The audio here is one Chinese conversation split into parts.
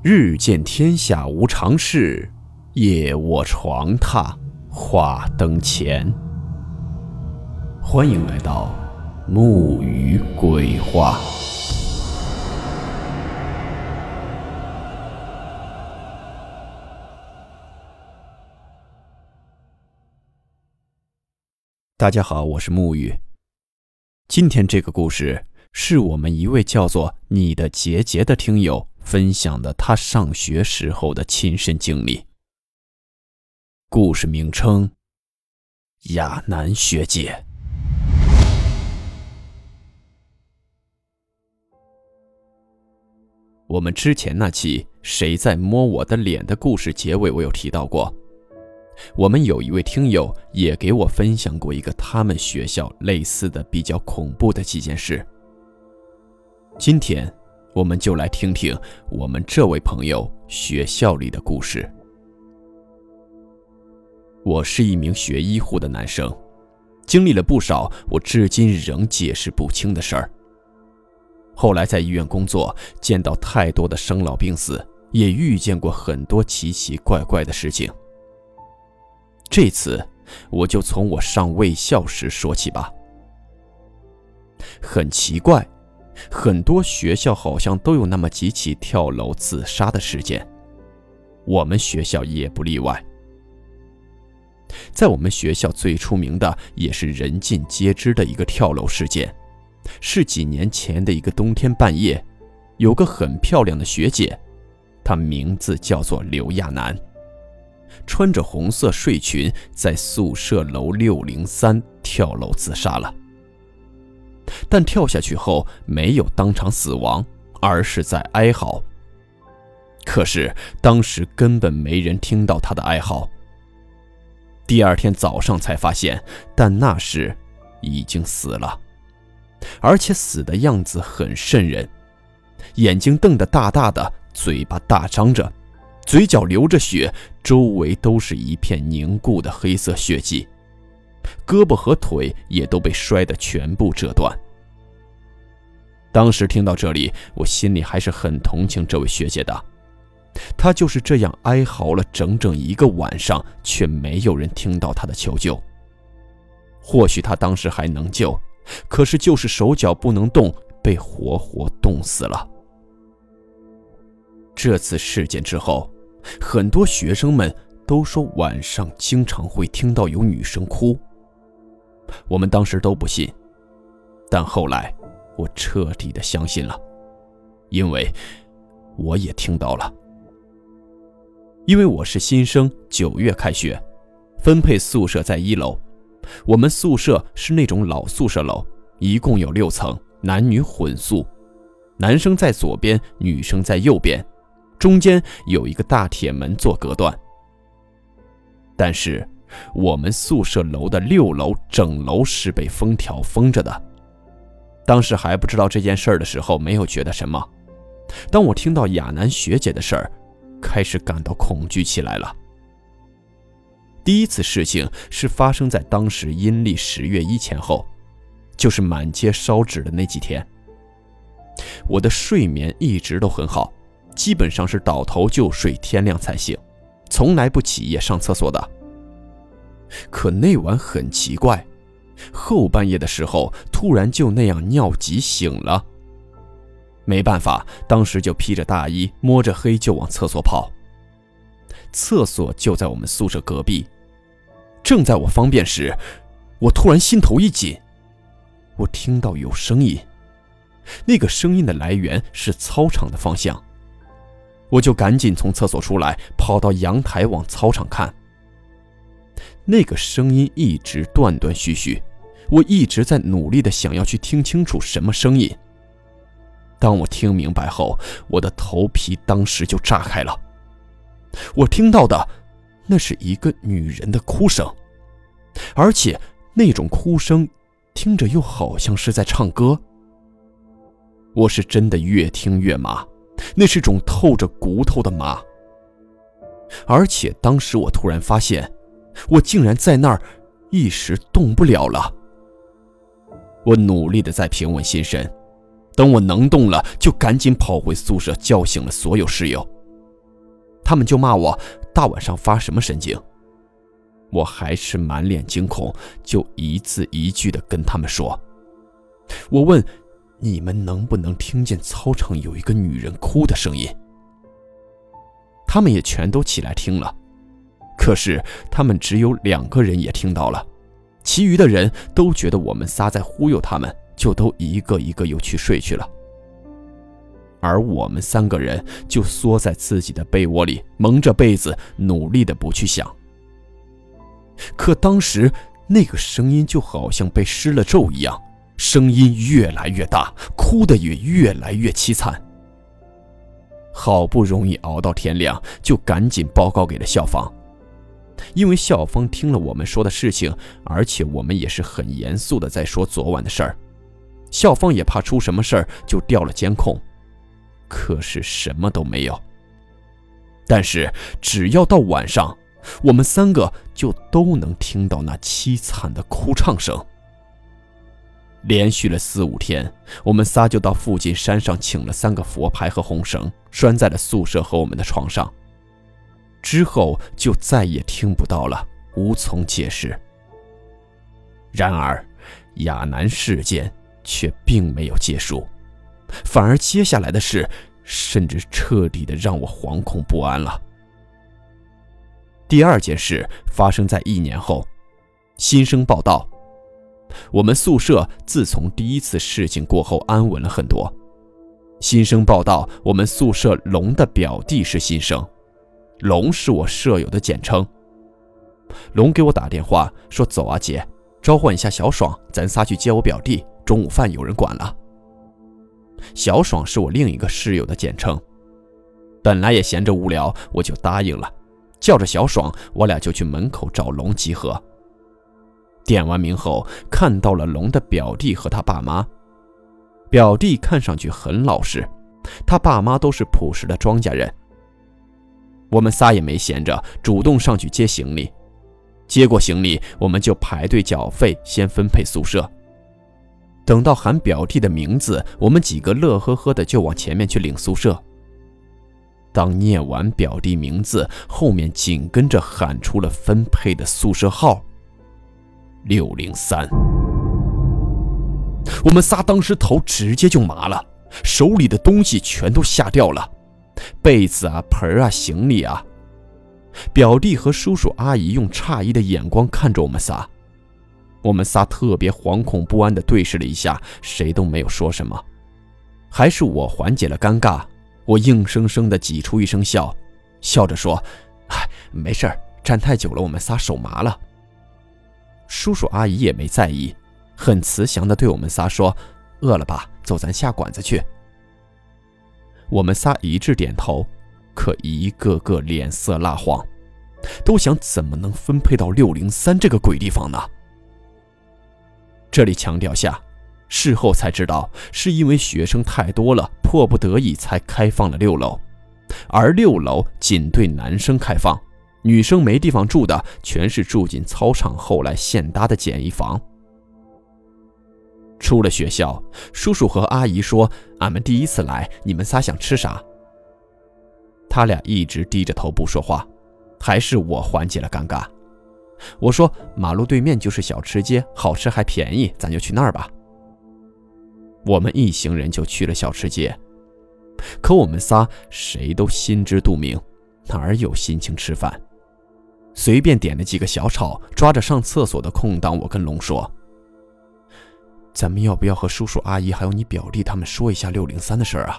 日见天下无常事，夜卧床榻话灯前。欢迎来到木鱼鬼话。大家好，我是木鱼。今天这个故事是我们一位叫做你的杰杰的听友。分享的他上学时候的亲身经历。故事名称：亚楠学姐。我们之前那期“谁在摸我的脸”的故事结尾，我有提到过。我们有一位听友也给我分享过一个他们学校类似的比较恐怖的几件事。今天。我们就来听听我们这位朋友学校里的故事。我是一名学医护的男生，经历了不少我至今仍解释不清的事儿。后来在医院工作，见到太多的生老病死，也遇见过很多奇奇怪怪的事情。这次我就从我上卫校时说起吧。很奇怪。很多学校好像都有那么几起跳楼自杀的事件，我们学校也不例外。在我们学校最出名的，也是人尽皆知的一个跳楼事件，是几年前的一个冬天半夜，有个很漂亮的学姐，她名字叫做刘亚楠，穿着红色睡裙，在宿舍楼六零三跳楼自杀了。但跳下去后没有当场死亡，而是在哀嚎。可是当时根本没人听到他的哀嚎。第二天早上才发现，但那时已经死了，而且死的样子很瘆人，眼睛瞪得大大的，嘴巴大张着，嘴角流着血，周围都是一片凝固的黑色血迹。胳膊和腿也都被摔得全部折断。当时听到这里，我心里还是很同情这位学姐的。她就是这样哀嚎了整整一个晚上，却没有人听到她的求救。或许她当时还能救，可是就是手脚不能动，被活活冻死了。这次事件之后，很多学生们都说晚上经常会听到有女生哭。我们当时都不信，但后来我彻底的相信了，因为我也听到了。因为我是新生，九月开学，分配宿舍在一楼。我们宿舍是那种老宿舍楼，一共有六层，男女混宿，男生在左边，女生在右边，中间有一个大铁门做隔断。但是。我们宿舍楼的六楼整楼是被封条封着的。当时还不知道这件事儿的时候，没有觉得什么。当我听到亚楠学姐的事儿，开始感到恐惧起来了。第一次事情是发生在当时阴历十月一前后，就是满街烧纸的那几天。我的睡眠一直都很好，基本上是倒头就睡，天亮才醒，从来不起夜上厕所的。可那晚很奇怪，后半夜的时候突然就那样尿急醒了。没办法，当时就披着大衣，摸着黑就往厕所跑。厕所就在我们宿舍隔壁。正在我方便时，我突然心头一紧，我听到有声音，那个声音的来源是操场的方向。我就赶紧从厕所出来，跑到阳台往操场看。那个声音一直断断续续，我一直在努力的想要去听清楚什么声音。当我听明白后，我的头皮当时就炸开了。我听到的，那是一个女人的哭声，而且那种哭声听着又好像是在唱歌。我是真的越听越麻，那是种透着骨头的麻。而且当时我突然发现。我竟然在那儿一时动不了了。我努力的在平稳心神，等我能动了，就赶紧跑回宿舍叫醒了所有室友，他们就骂我大晚上发什么神经。我还是满脸惊恐，就一字一句的跟他们说：“我问你们能不能听见操场有一个女人哭的声音？”他们也全都起来听了，可是他们只有两个人也听到了，其余的人都觉得我们仨在忽悠他们，就都一个一个又去睡去了。而我们三个人就缩在自己的被窝里，蒙着被子，努力的不去想。可当时那个声音就好像被施了咒一样，声音越来越大，哭的也越来越凄惨。好不容易熬到天亮，就赶紧报告给了校方，因为校方听了我们说的事情，而且我们也是很严肃的在说昨晚的事儿，校方也怕出什么事儿，就调了监控，可是什么都没有。但是只要到晚上。我们三个就都能听到那凄惨的哭唱声。连续了四五天，我们仨就到附近山上请了三个佛牌和红绳，拴在了宿舍和我们的床上。之后就再也听不到了，无从解释。然而，亚楠事件却并没有结束，反而接下来的事，甚至彻底的让我惶恐不安了。第二件事发生在一年后，新生报道，我们宿舍自从第一次事情过后安稳了很多。新生报道，我们宿舍龙的表弟是新生，龙是我舍友的简称。龙给我打电话说：“走啊，姐，召唤一下小爽，咱仨去接我表弟。中午饭有人管了。”小爽是我另一个室友的简称。本来也闲着无聊，我就答应了。叫着小爽，我俩就去门口找龙集合。点完名后，看到了龙的表弟和他爸妈。表弟看上去很老实，他爸妈都是朴实的庄稼人。我们仨也没闲着，主动上去接行李。接过行李，我们就排队缴费，先分配宿舍。等到喊表弟的名字，我们几个乐呵呵的就往前面去领宿舍。当念完表弟名字，后面紧跟着喊出了分配的宿舍号：六零三。我们仨当时头直接就麻了，手里的东西全都吓掉了，被子啊、盆啊、行李啊。表弟和叔叔阿姨用诧异的眼光看着我们仨，我们仨特别惶恐不安的对视了一下，谁都没有说什么，还是我缓解了尴尬。我硬生生的挤出一声笑，笑着说：“哎，没事儿，站太久了，我们仨手麻了。”叔叔阿姨也没在意，很慈祥的对我们仨说：“饿了吧？走，咱下馆子去。”我们仨一致点头，可一个个脸色蜡黄，都想怎么能分配到六零三这个鬼地方呢？这里强调下。事后才知道，是因为学生太多了，迫不得已才开放了六楼，而六楼仅对男生开放，女生没地方住的，全是住进操场后来现搭的简易房。出了学校，叔叔和阿姨说：“俺们第一次来，你们仨想吃啥？”他俩一直低着头不说话，还是我缓解了尴尬。我说：“马路对面就是小吃街，好吃还便宜，咱就去那儿吧。”我们一行人就去了小吃街，可我们仨谁都心知肚明，哪儿有心情吃饭？随便点了几个小炒，抓着上厕所的空档，我跟龙说：“咱们要不要和叔叔阿姨还有你表弟他们说一下六零三的事儿啊？”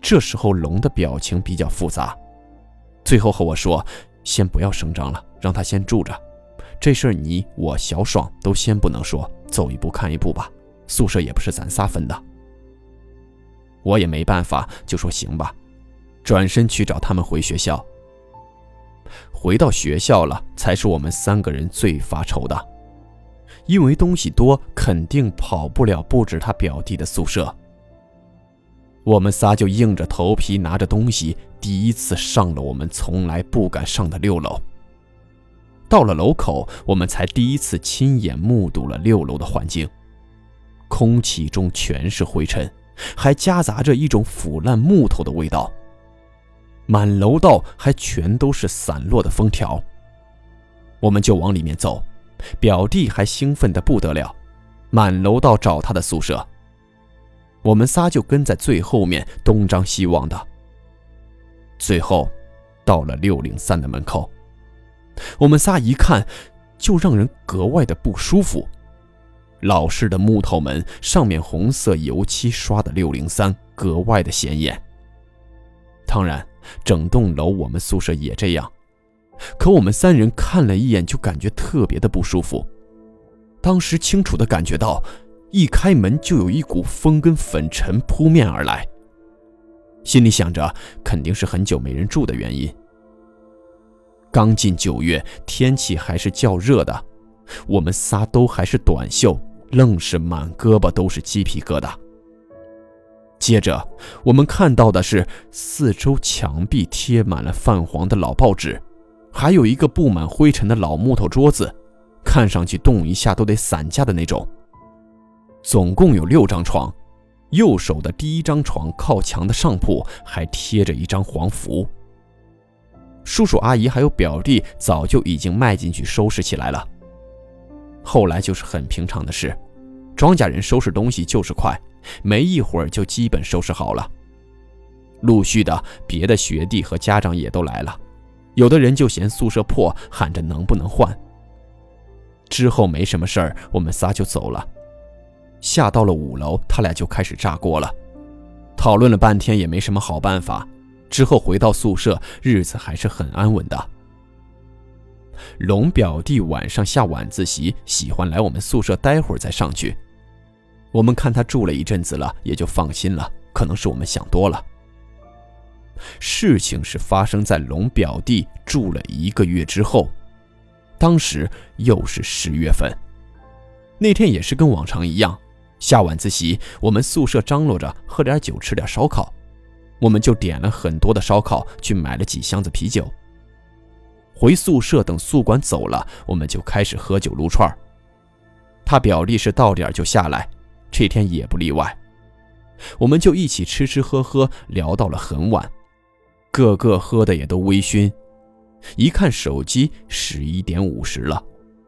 这时候龙的表情比较复杂，最后和我说：“先不要声张了，让他先住着。这事儿你我小爽都先不能说，走一步看一步吧。”宿舍也不是咱仨分的，我也没办法，就说行吧，转身去找他们回学校。回到学校了，才是我们三个人最发愁的，因为东西多，肯定跑不了布置他表弟的宿舍。我们仨就硬着头皮拿着东西，第一次上了我们从来不敢上的六楼。到了楼口，我们才第一次亲眼目睹了六楼的环境。空气中全是灰尘，还夹杂着一种腐烂木头的味道。满楼道还全都是散落的封条。我们就往里面走，表弟还兴奋的不得了，满楼道找他的宿舍。我们仨就跟在最后面东张西望的。最后，到了六零三的门口，我们仨一看，就让人格外的不舒服。老式的木头门上面红色油漆刷的六零三格外的显眼。当然，整栋楼我们宿舍也这样。可我们三人看了一眼，就感觉特别的不舒服。当时清楚的感觉到，一开门就有一股风跟粉尘扑面而来。心里想着，肯定是很久没人住的原因。刚进九月，天气还是较热的，我们仨都还是短袖，愣是满胳膊都是鸡皮疙瘩。接着，我们看到的是四周墙壁贴满了泛黄的老报纸。还有一个布满灰尘的老木头桌子，看上去动一下都得散架的那种。总共有六张床，右手的第一张床靠墙的上铺还贴着一张黄符。叔叔阿姨还有表弟早就已经迈进去收拾起来了。后来就是很平常的事，庄稼人收拾东西就是快，没一会儿就基本收拾好了。陆续的，别的学弟和家长也都来了。有的人就嫌宿舍破，喊着能不能换。之后没什么事儿，我们仨就走了。下到了五楼，他俩就开始炸锅了。讨论了半天也没什么好办法。之后回到宿舍，日子还是很安稳的。龙表弟晚上下晚自习，喜欢来我们宿舍待会儿再上去。我们看他住了一阵子了，也就放心了。可能是我们想多了。事情是发生在龙表弟住了一个月之后，当时又是十月份，那天也是跟往常一样，下晚自习，我们宿舍张罗着喝点酒，吃点烧烤，我们就点了很多的烧烤，去买了几箱子啤酒。回宿舍等宿管走了，我们就开始喝酒撸串他表弟是到点就下来，这天也不例外，我们就一起吃吃喝喝，聊到了很晚。个个喝的也都微醺，一看手机，十一点五十了，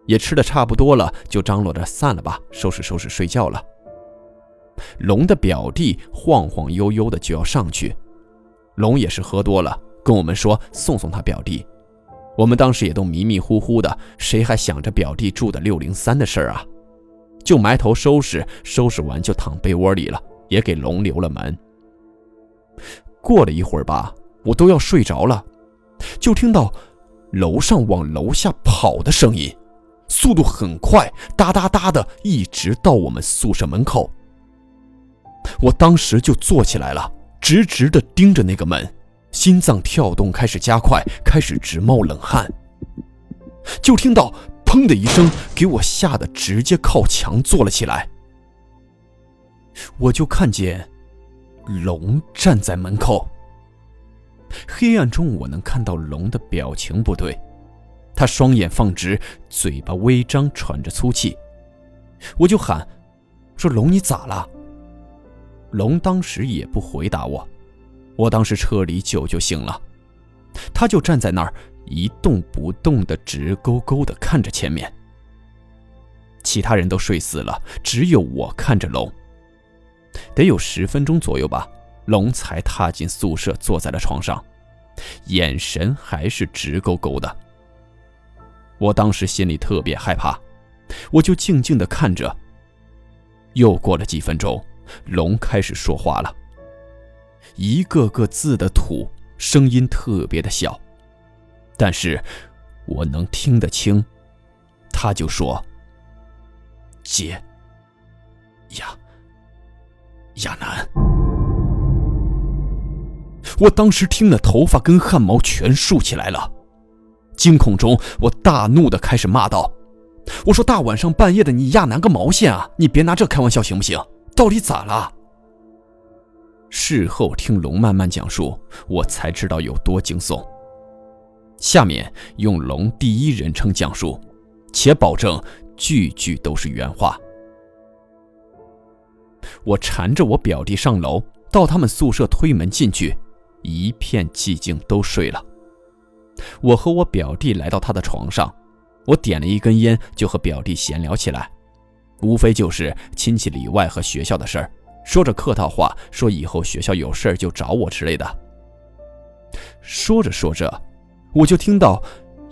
也吃的差不多了，就张罗着散了吧，收拾收拾睡觉了。龙的表弟晃晃悠悠的就要上去，龙也是喝多了，跟我们说送送他表弟。我们当时也都迷迷糊糊的，谁还想着表弟住的六零三的事儿啊？就埋头收拾，收拾完就躺被窝里了，也给龙留了门。过了一会儿吧。我都要睡着了，就听到楼上往楼下跑的声音，速度很快，哒哒哒的，一直到我们宿舍门口。我当时就坐起来了，直直的盯着那个门，心脏跳动开始加快，开始直冒冷汗。就听到“砰”的一声，给我吓得直接靠墙坐了起来。我就看见龙站在门口。黑暗中，我能看到龙的表情不对，他双眼放直，嘴巴微张，喘着粗气。我就喊：“说龙，你咋了？”龙当时也不回答我。我当时车里酒就醒了，他就站在那儿一动不动的，直勾勾的看着前面。其他人都睡死了，只有我看着龙。得有十分钟左右吧。龙才踏进宿舍，坐在了床上，眼神还是直勾勾的。我当时心里特别害怕，我就静静的看着。又过了几分钟，龙开始说话了，一个个字的吐，声音特别的小，但是我能听得清。他就说：“姐，亚亚楠。”我当时听了，头发跟汗毛全竖起来了。惊恐中，我大怒的开始骂道：“我说大晚上半夜的，你亚楠个毛线啊！你别拿这开玩笑行不行？到底咋了？”事后听龙慢慢讲述，我才知道有多惊悚。下面用龙第一人称讲述，且保证句句都是原话。我缠着我表弟上楼，到他们宿舍推门进去。一片寂静，都睡了。我和我表弟来到他的床上，我点了一根烟，就和表弟闲聊起来，无非就是亲戚里外和学校的事儿，说着客套话，说以后学校有事儿就找我之类的。说着说着，我就听到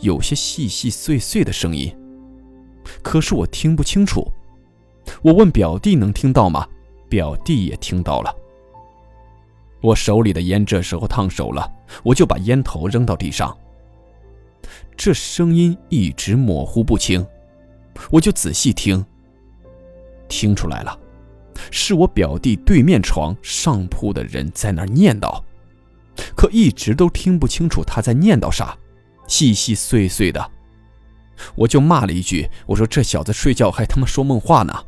有些细细碎碎的声音，可是我听不清楚。我问表弟能听到吗？表弟也听到了。我手里的烟这时候烫手了，我就把烟头扔到地上。这声音一直模糊不清，我就仔细听，听出来了，是我表弟对面床上铺的人在那儿念叨，可一直都听不清楚他在念叨啥，细细碎碎的。我就骂了一句：“我说这小子睡觉还他妈说梦话呢。”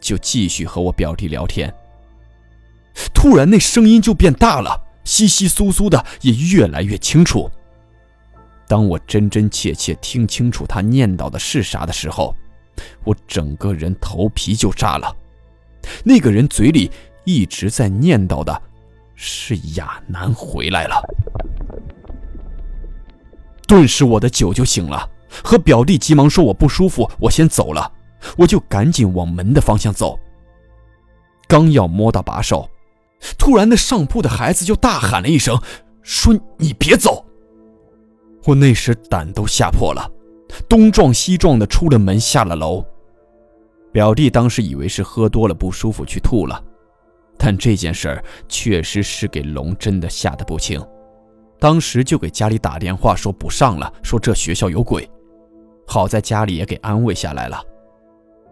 就继续和我表弟聊天。突然，那声音就变大了，稀稀疏疏的，也越来越清楚。当我真真切切听清楚他念叨的是啥的时候，我整个人头皮就炸了。那个人嘴里一直在念叨的，是亚楠回来了。顿时，我的酒就醒了，和表弟急忙说我不舒服，我先走了。我就赶紧往门的方向走。刚要摸到把手，突然那上铺的孩子就大喊了一声，说：“你别走！”我那时胆都吓破了，东撞西撞的出了门，下了楼。表弟当时以为是喝多了不舒服去吐了，但这件事儿确实是给龙真的吓得不轻，当时就给家里打电话说不上了，说这学校有鬼。好在家里也给安慰下来了。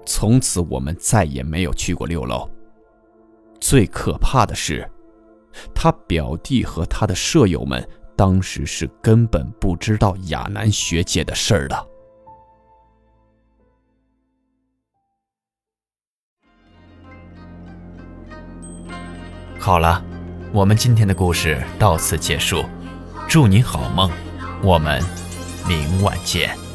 从此我们再也没有去过六楼。最可怕的是，他表弟和他的舍友们当时是根本不知道亚楠学姐的事儿的。好了，我们今天的故事到此结束，祝你好梦，我们明晚见。